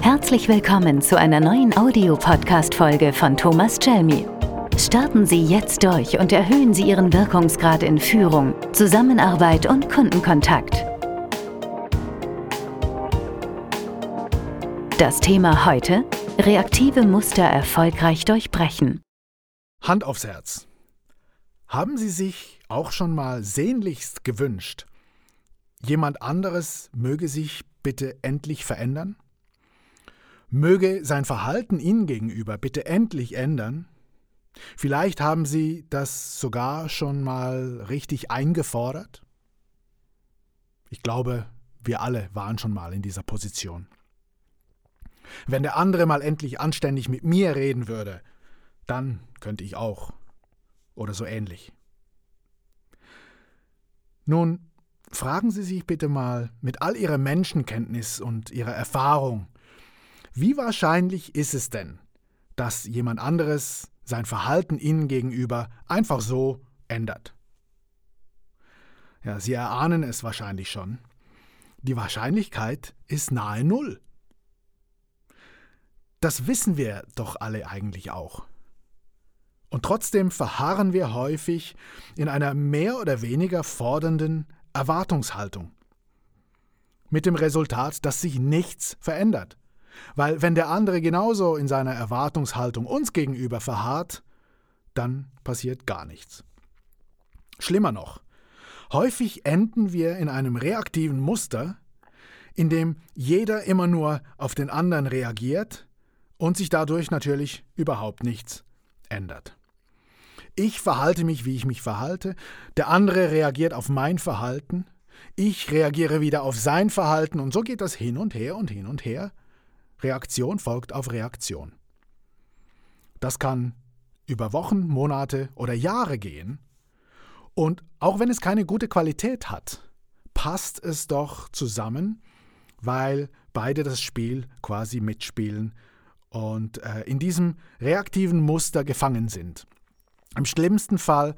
Herzlich willkommen zu einer neuen Audiopodcast-Folge von Thomas Chelmi. Starten Sie jetzt durch und erhöhen Sie Ihren Wirkungsgrad in Führung, Zusammenarbeit und Kundenkontakt. Das Thema heute: Reaktive Muster erfolgreich durchbrechen. Hand aufs Herz. Haben Sie sich auch schon mal sehnlichst gewünscht, jemand anderes möge sich bitte endlich verändern? Möge sein Verhalten Ihnen gegenüber bitte endlich ändern? Vielleicht haben Sie das sogar schon mal richtig eingefordert? Ich glaube, wir alle waren schon mal in dieser Position. Wenn der andere mal endlich anständig mit mir reden würde, dann könnte ich auch. Oder so ähnlich. Nun, fragen Sie sich bitte mal mit all Ihrer Menschenkenntnis und Ihrer Erfahrung, wie wahrscheinlich ist es denn, dass jemand anderes sein Verhalten Ihnen gegenüber einfach so ändert? Ja, Sie erahnen es wahrscheinlich schon. Die Wahrscheinlichkeit ist nahe Null. Das wissen wir doch alle eigentlich auch. Und trotzdem verharren wir häufig in einer mehr oder weniger fordernden Erwartungshaltung. Mit dem Resultat, dass sich nichts verändert. Weil wenn der andere genauso in seiner Erwartungshaltung uns gegenüber verharrt, dann passiert gar nichts. Schlimmer noch, häufig enden wir in einem reaktiven Muster, in dem jeder immer nur auf den anderen reagiert und sich dadurch natürlich überhaupt nichts ändert. Ich verhalte mich, wie ich mich verhalte, der andere reagiert auf mein Verhalten, ich reagiere wieder auf sein Verhalten und so geht das hin und her und hin und her. Reaktion folgt auf Reaktion. Das kann über Wochen, Monate oder Jahre gehen. Und auch wenn es keine gute Qualität hat, passt es doch zusammen, weil beide das Spiel quasi mitspielen und äh, in diesem reaktiven Muster gefangen sind. Im schlimmsten Fall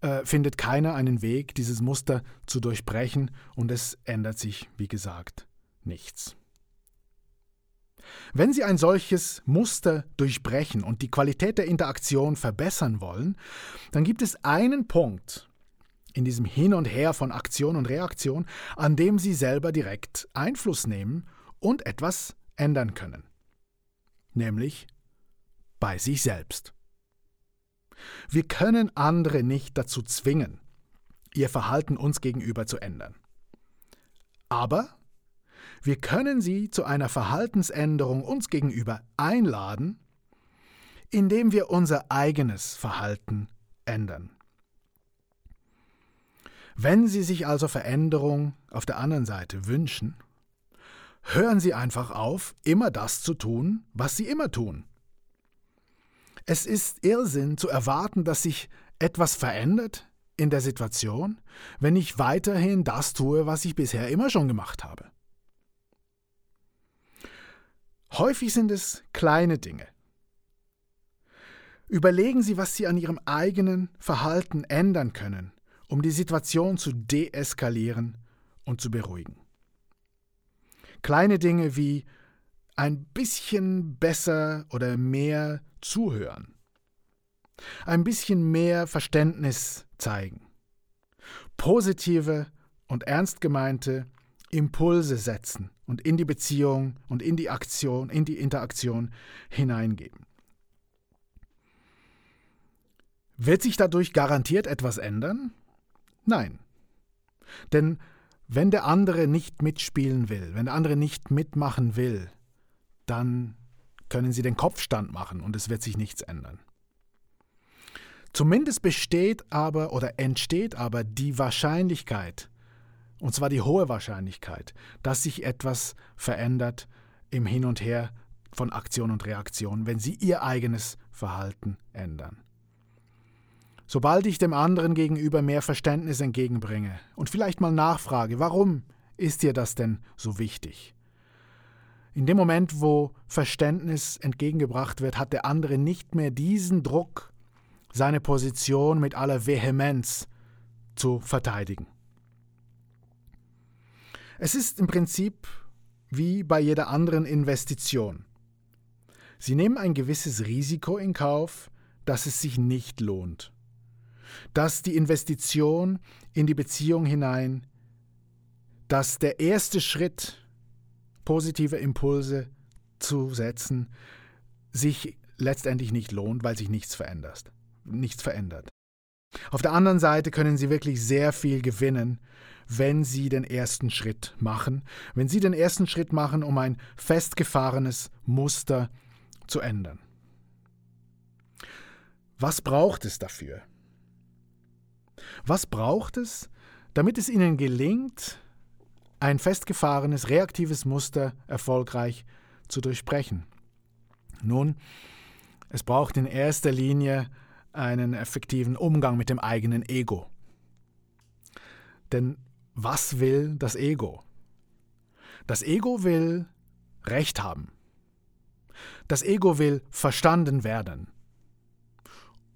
äh, findet keiner einen Weg, dieses Muster zu durchbrechen und es ändert sich, wie gesagt, nichts. Wenn Sie ein solches Muster durchbrechen und die Qualität der Interaktion verbessern wollen, dann gibt es einen Punkt in diesem Hin und Her von Aktion und Reaktion, an dem Sie selber direkt Einfluss nehmen und etwas ändern können nämlich bei sich selbst. Wir können andere nicht dazu zwingen, ihr Verhalten uns gegenüber zu ändern. Aber wir können sie zu einer Verhaltensänderung uns gegenüber einladen, indem wir unser eigenes Verhalten ändern. Wenn Sie sich also Veränderung auf der anderen Seite wünschen, Hören Sie einfach auf, immer das zu tun, was Sie immer tun. Es ist Irrsinn zu erwarten, dass sich etwas verändert in der Situation, wenn ich weiterhin das tue, was ich bisher immer schon gemacht habe. Häufig sind es kleine Dinge. Überlegen Sie, was Sie an Ihrem eigenen Verhalten ändern können, um die Situation zu deeskalieren und zu beruhigen. Kleine Dinge wie ein bisschen besser oder mehr zuhören. Ein bisschen mehr Verständnis zeigen. Positive und ernst gemeinte Impulse setzen und in die Beziehung und in die Aktion, in die Interaktion hineingeben. Wird sich dadurch garantiert etwas ändern? Nein. Denn wenn der andere nicht mitspielen will, wenn der andere nicht mitmachen will, dann können Sie den Kopfstand machen und es wird sich nichts ändern. Zumindest besteht aber oder entsteht aber die Wahrscheinlichkeit, und zwar die hohe Wahrscheinlichkeit, dass sich etwas verändert im Hin und Her von Aktion und Reaktion, wenn Sie Ihr eigenes Verhalten ändern. Sobald ich dem anderen gegenüber mehr Verständnis entgegenbringe und vielleicht mal nachfrage, warum ist dir das denn so wichtig? In dem Moment, wo Verständnis entgegengebracht wird, hat der andere nicht mehr diesen Druck, seine Position mit aller Vehemenz zu verteidigen. Es ist im Prinzip wie bei jeder anderen Investition. Sie nehmen ein gewisses Risiko in Kauf, dass es sich nicht lohnt. Dass die Investition in die Beziehung hinein, dass der erste Schritt, positive Impulse zu setzen, sich letztendlich nicht lohnt, weil sich nichts verändert. Nichts verändert. Auf der anderen Seite können Sie wirklich sehr viel gewinnen, wenn Sie den ersten Schritt machen, wenn Sie den ersten Schritt machen, um ein festgefahrenes Muster zu ändern. Was braucht es dafür? Was braucht es, damit es Ihnen gelingt, ein festgefahrenes reaktives Muster erfolgreich zu durchbrechen? Nun, es braucht in erster Linie einen effektiven Umgang mit dem eigenen Ego. Denn was will das Ego? Das Ego will Recht haben. Das Ego will verstanden werden.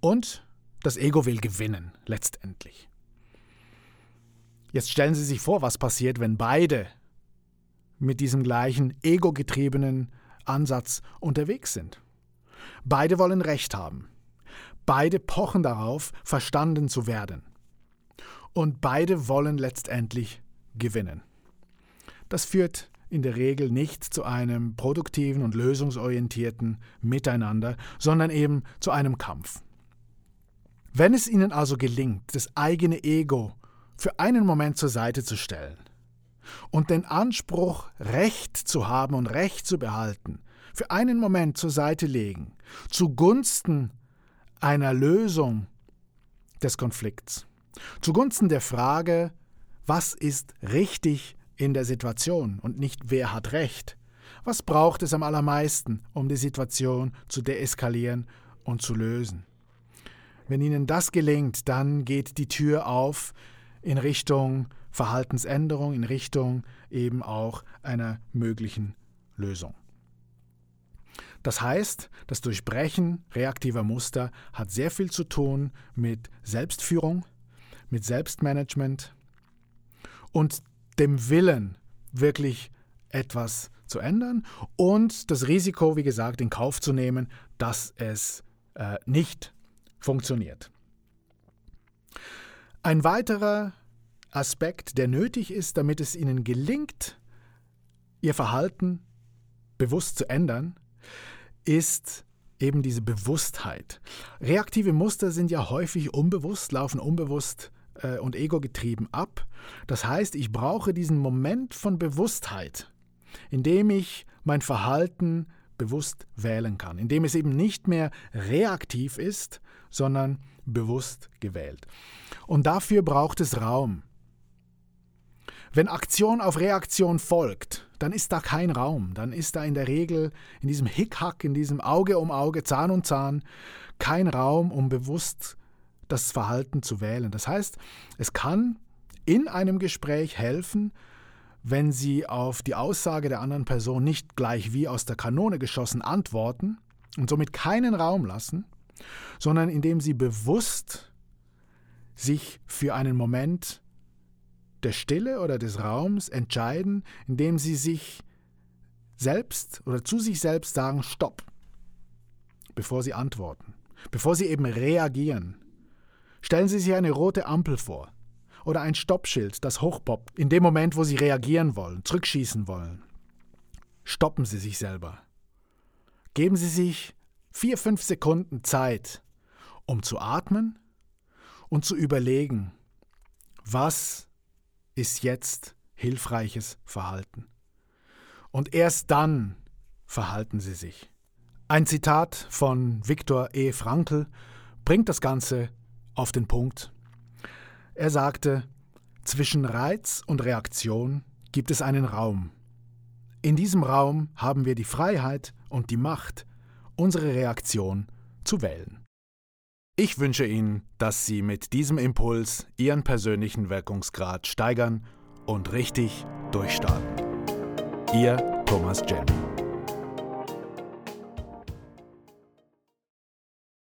Und das Ego will gewinnen, letztendlich. Jetzt stellen Sie sich vor, was passiert, wenn beide mit diesem gleichen ego-getriebenen Ansatz unterwegs sind. Beide wollen Recht haben. Beide pochen darauf, verstanden zu werden. Und beide wollen letztendlich gewinnen. Das führt in der Regel nicht zu einem produktiven und lösungsorientierten Miteinander, sondern eben zu einem Kampf. Wenn es Ihnen also gelingt, das eigene Ego für einen Moment zur Seite zu stellen und den Anspruch, Recht zu haben und Recht zu behalten, für einen Moment zur Seite legen, zugunsten einer Lösung des Konflikts, zugunsten der Frage, was ist richtig in der Situation und nicht wer hat Recht. Was braucht es am allermeisten, um die Situation zu deeskalieren und zu lösen? Wenn Ihnen das gelingt, dann geht die Tür auf in Richtung Verhaltensänderung, in Richtung eben auch einer möglichen Lösung. Das heißt, das Durchbrechen reaktiver Muster hat sehr viel zu tun mit Selbstführung, mit Selbstmanagement und dem Willen, wirklich etwas zu ändern und das Risiko, wie gesagt, in Kauf zu nehmen, dass es äh, nicht funktioniert. Ein weiterer Aspekt, der nötig ist, damit es Ihnen gelingt, Ihr Verhalten bewusst zu ändern, ist eben diese Bewusstheit. Reaktive Muster sind ja häufig unbewusst, laufen unbewusst äh, und ego-getrieben ab. Das heißt, ich brauche diesen Moment von Bewusstheit, in dem ich mein Verhalten bewusst wählen kann, in dem es eben nicht mehr reaktiv ist, sondern bewusst gewählt. Und dafür braucht es Raum. Wenn Aktion auf Reaktion folgt, dann ist da kein Raum. Dann ist da in der Regel in diesem Hickhack, in diesem Auge um Auge, Zahn um Zahn, kein Raum, um bewusst das Verhalten zu wählen. Das heißt, es kann in einem Gespräch helfen, wenn Sie auf die Aussage der anderen Person nicht gleich wie aus der Kanone geschossen antworten und somit keinen Raum lassen, sondern indem Sie bewusst sich für einen Moment der Stille oder des Raums entscheiden, indem Sie sich selbst oder zu sich selbst sagen Stopp, bevor Sie antworten, bevor Sie eben reagieren, Stellen Sie sich eine rote Ampel vor oder ein Stoppschild, das hochpoppt, in dem Moment, wo Sie reagieren wollen, zurückschießen wollen. Stoppen Sie sich selber. Geben Sie sich vier, fünf Sekunden Zeit, um zu atmen und zu überlegen, was ist jetzt hilfreiches Verhalten. Und erst dann verhalten Sie sich. Ein Zitat von Viktor E. Frankl bringt das Ganze auf den Punkt. Er sagte, zwischen Reiz und Reaktion gibt es einen Raum. In diesem Raum haben wir die Freiheit und die Macht, unsere Reaktion zu wählen. Ich wünsche Ihnen, dass Sie mit diesem Impuls Ihren persönlichen Wirkungsgrad steigern und richtig durchstarten. Ihr Thomas Jelmy.